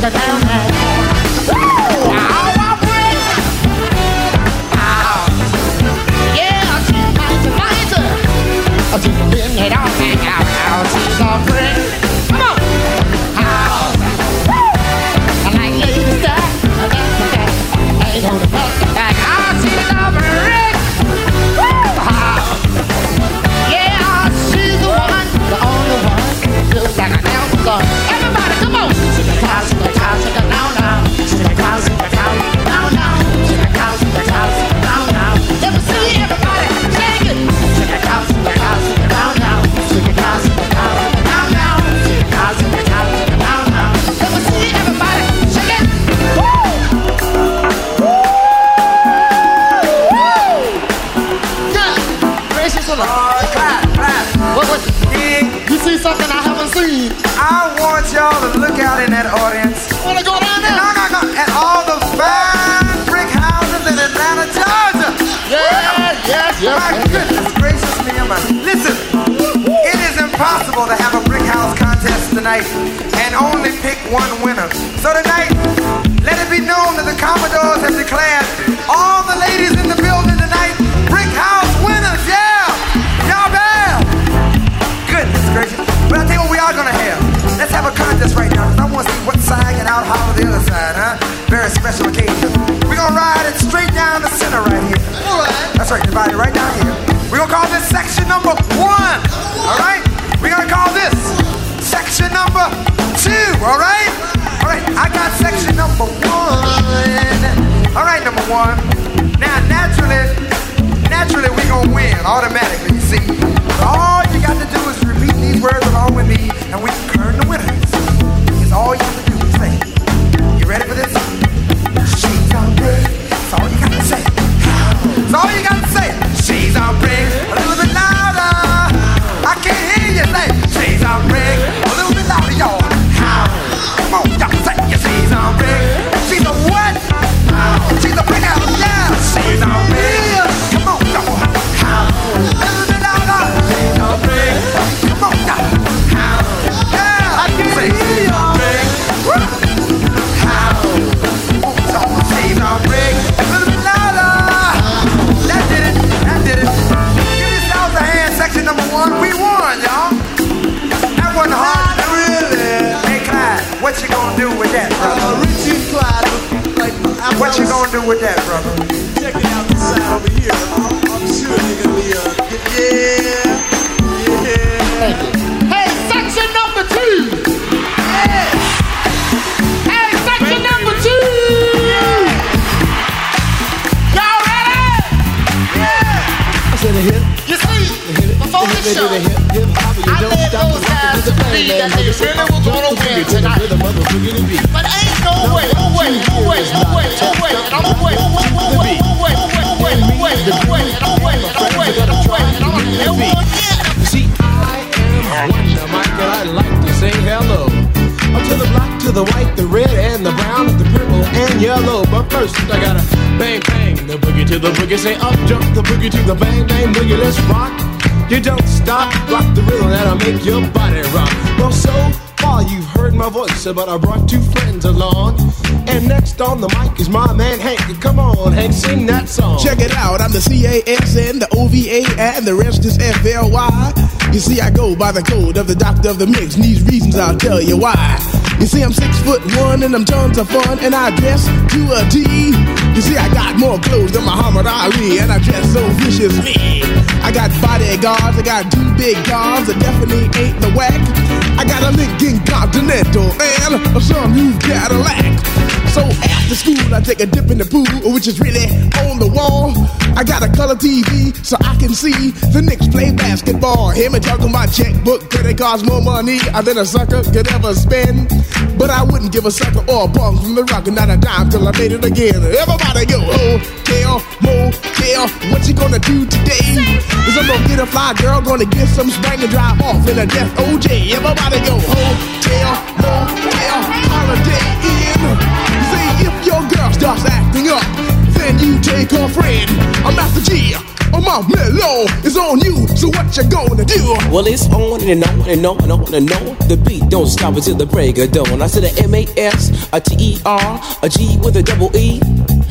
that I on the mic is my man Hank. Come on, Hank, sing that song. Check it out, I'm the CASN, the OVA, and the rest is FLY. You see, I go by the code of the doctor of the mix, and these reasons I'll tell you why. You see, I'm six foot one, and I'm tons of fun, and I dress to a T. You see, I got more clothes than Muhammad Ali, and I dress so viciously. I got bodyguards, I got two big guns that definitely ain't the whack. I got a Lincoln Continental and a new Cadillac. So after school, I take a dip in the pool, which is really on the wall. I got a color TV so I can see the Knicks play basketball. Hear me talking about checkbook, credit cards, more money than a sucker could ever spend. But I wouldn't give a sucker or a bum from the rock and not a dime till I made it again. Everybody go, oh, hotel, motel, what you gonna do today? Is I'm gonna get a fly girl, gonna get some spring and drive off in a death OJ. Everybody go, oh, hotel, motel, holiday in. See if your girl starts acting up, then you take her friend. I'm Master G. Oh my mellow is on you, so what you gonna do? Well, it's on and on and on and on and on. The beat don't stop until the break of dawn. I said a M A S, a T E R, a G with a double E.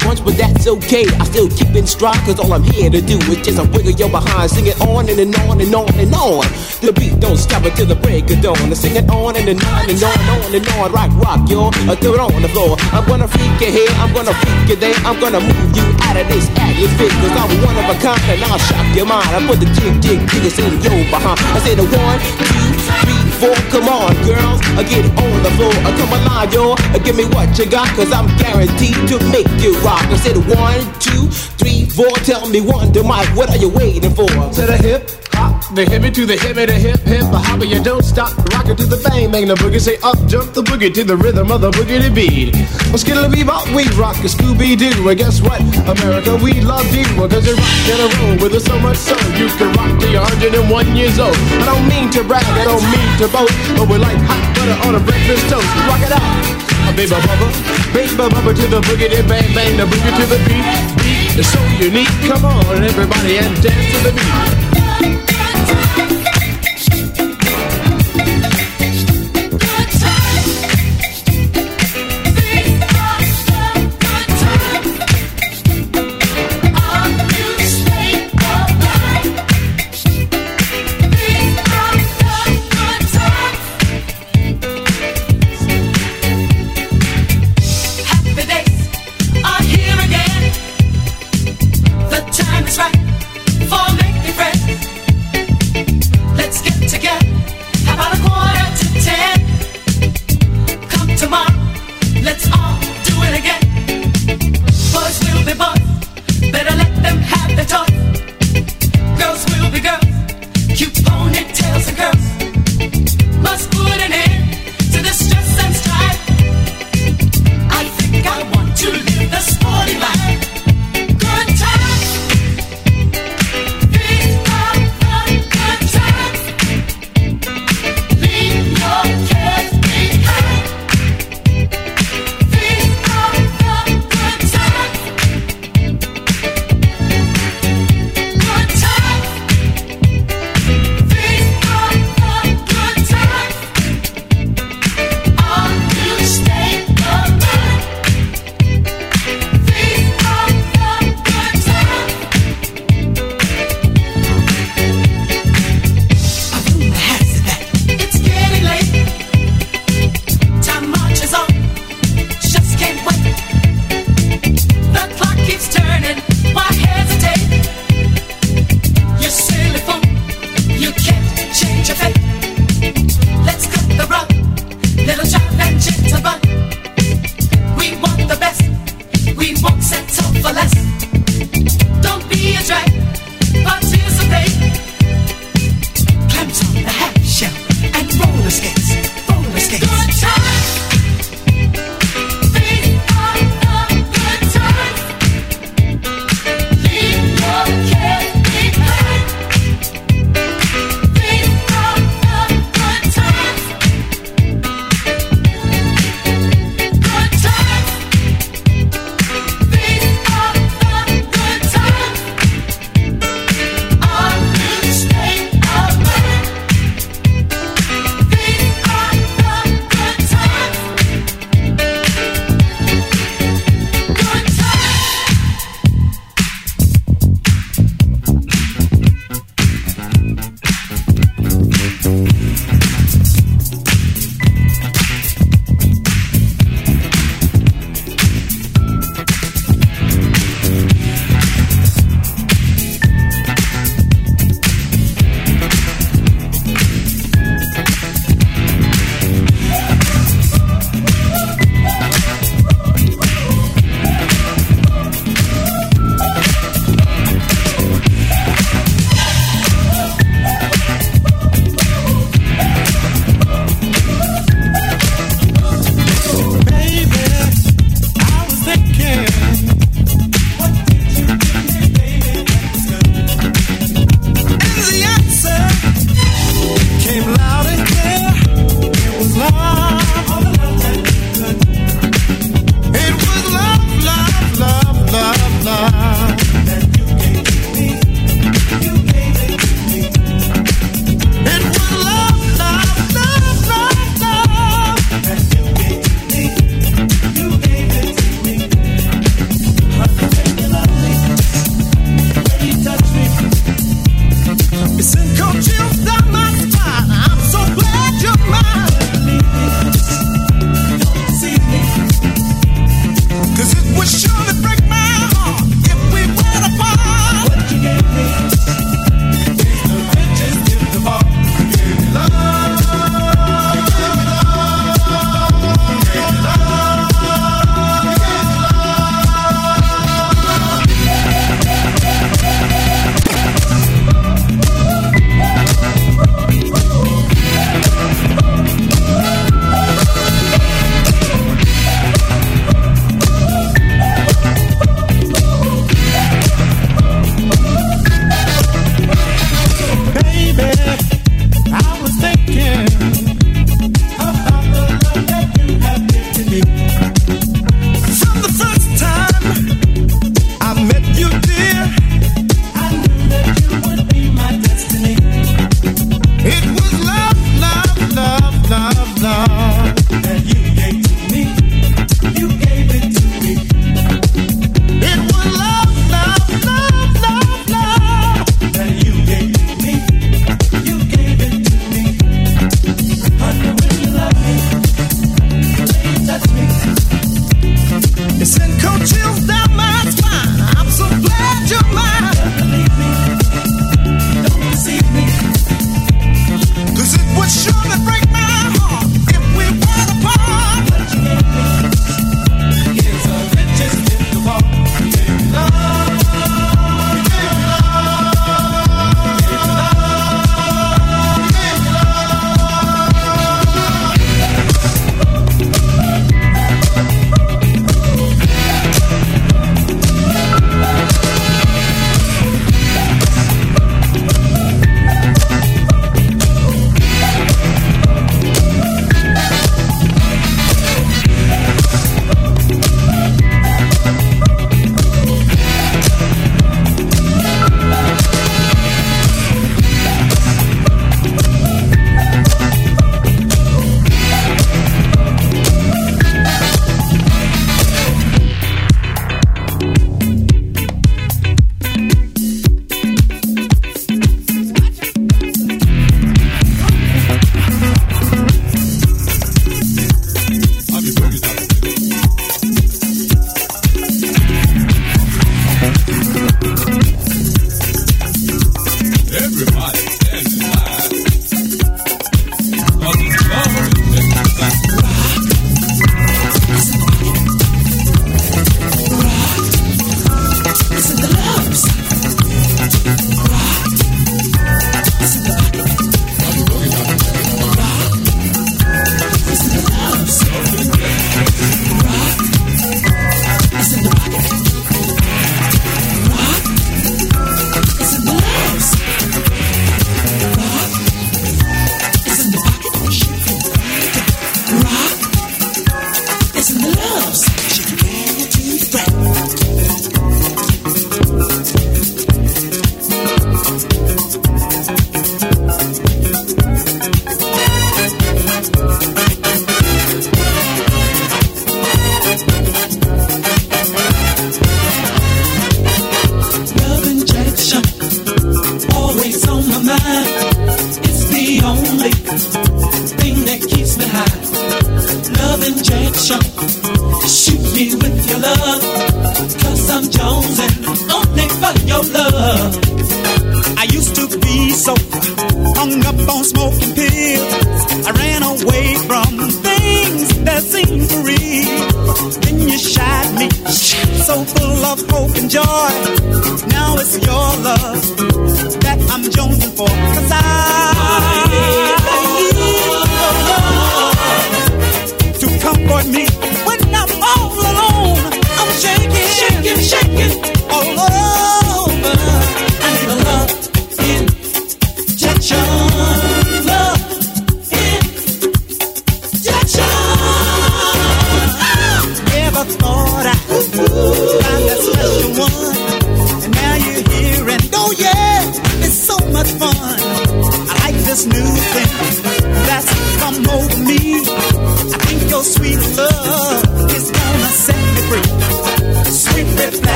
bunch, but that's okay. I still keep in stride, cause all I'm here to do is just a wiggle your behind, sing it on and, and on and on and on. The beat don't stop until the break of dawn. I sing it on and, and on and on and on and on. Rock, rock, yo. I throw it on the floor. I'm gonna freak you here, I'm gonna freak you there. I'm gonna move you out of this atmosphere, cause I'm one of a kind and I'll shock your mind. I put the jig, jig, jiggers in your behind. I say the one, two, three, Come on, girls, I get on the floor. I come alive, yo. Uh, give me what you got, cause I'm guaranteed to make you rock. I said one, two, three, four. Tell me one, to Mike, what are you waiting for? To the hip hop, the hippie to the hippie, the hip hip, the hopper, you don't stop. Rock it to the bang bang, the boogie say up, jump the boogie to the rhythm of the boogie beat. Well, skittle bebop, we rock a Scooby Doo, and guess what? America, we love you, cause you rock in a row with us so much so you can rock till you're 101 years old. I don't mean to brag, I don't mean to boast, but we're like hot butter on a breakfast toast. Rock it out. Baby bubba, baby bubba to the boogie, bang bang, the boogie to the beat. Beat is so unique. Come on, everybody, and dance to the beat. Thank you.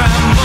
And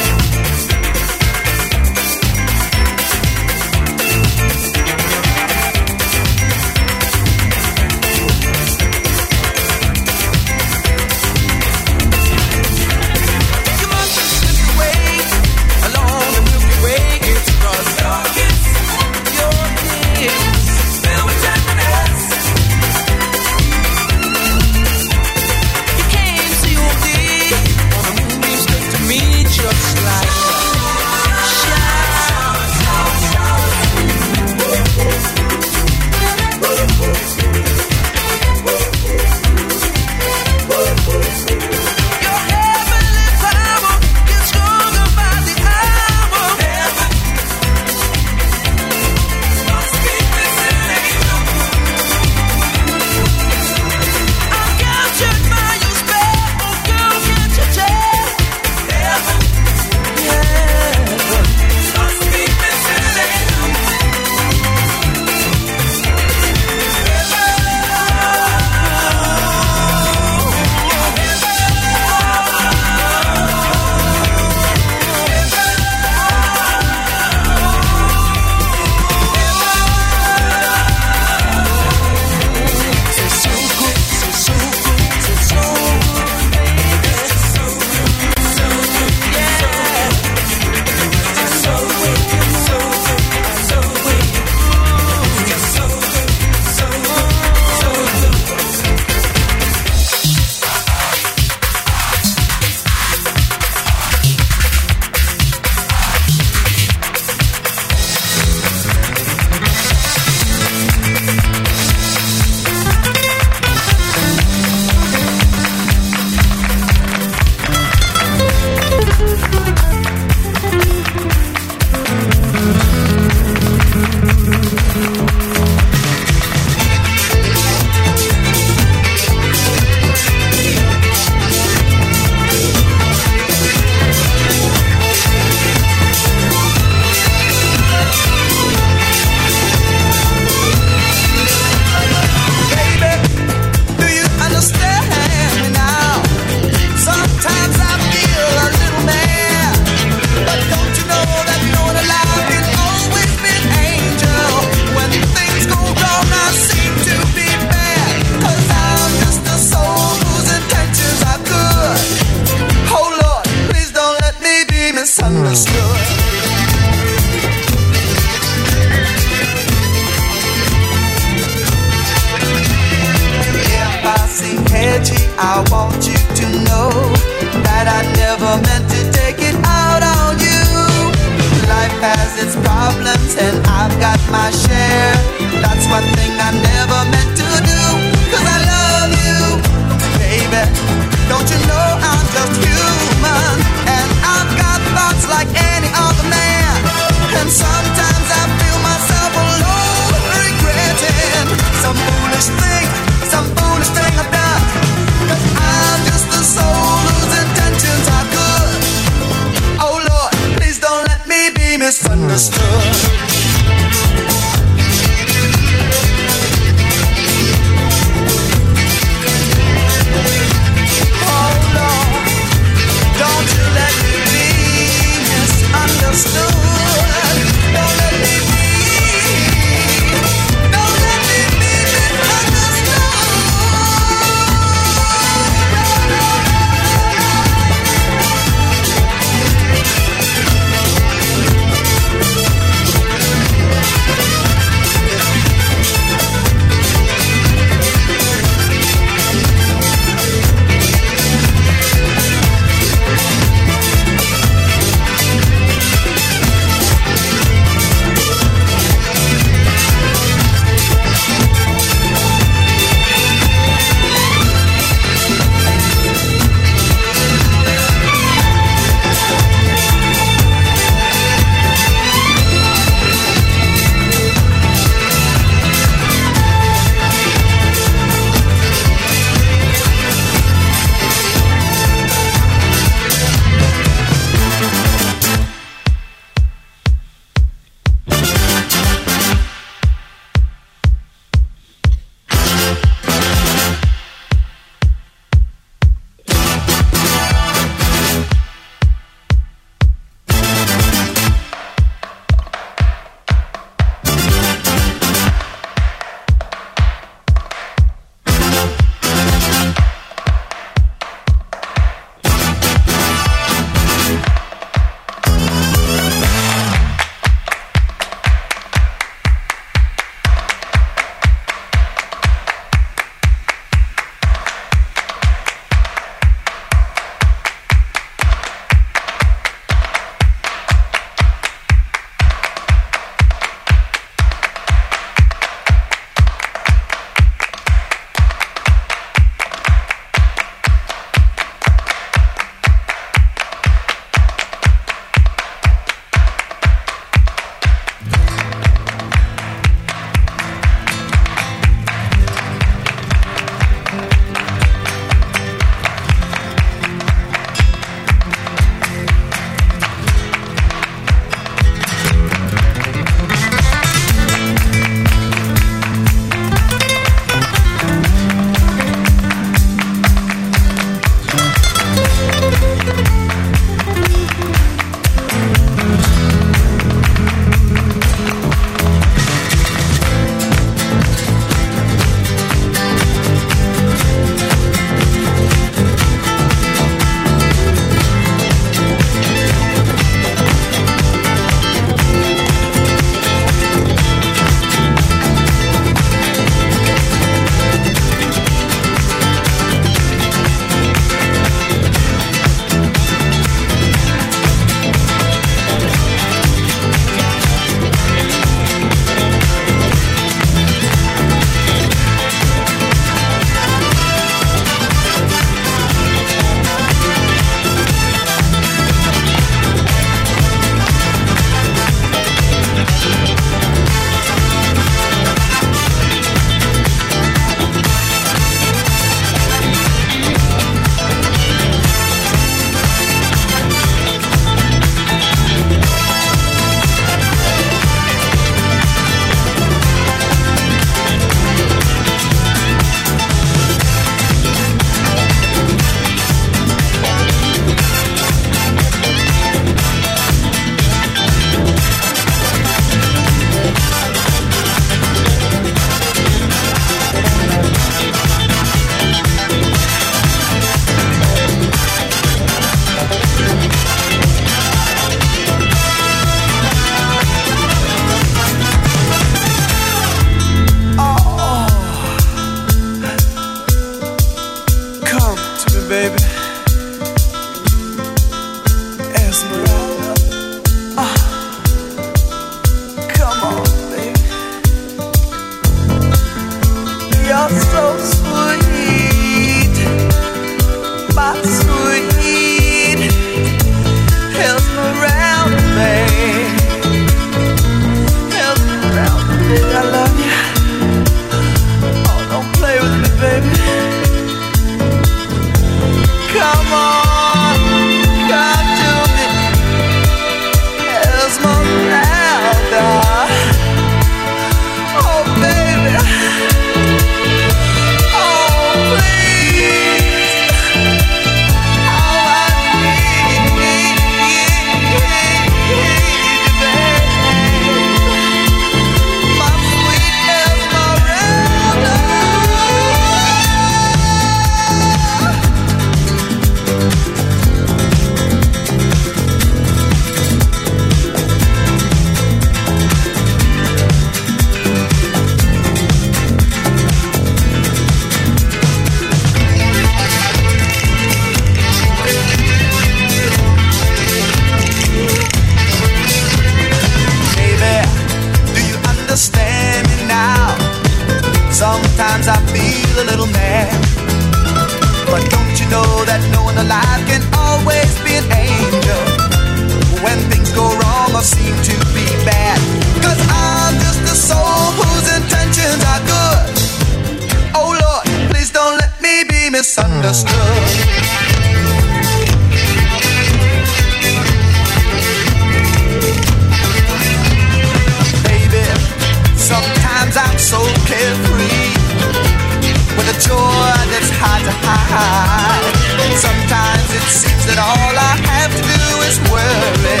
with a joy that's hard to hide. Sometimes it seems that all I have to do is worry,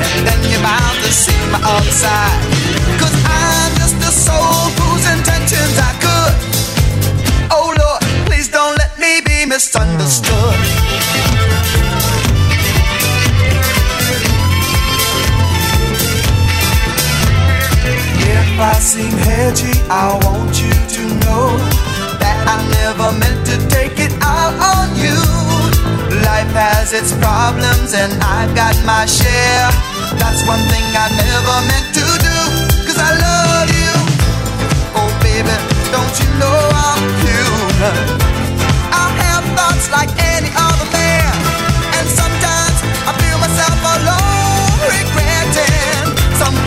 and then you're bound to see my I'm just a soul whose intentions are good. Oh Lord, please don't let me be misunderstood. If I seem edgy, I want you to know that I never meant to take it out on you. Life has its problems and I've got my share. That's one thing I never meant to do. Cause I love you. Oh baby, don't you know I'm human? I have thoughts like any other man. And sometimes I feel myself alone regretting some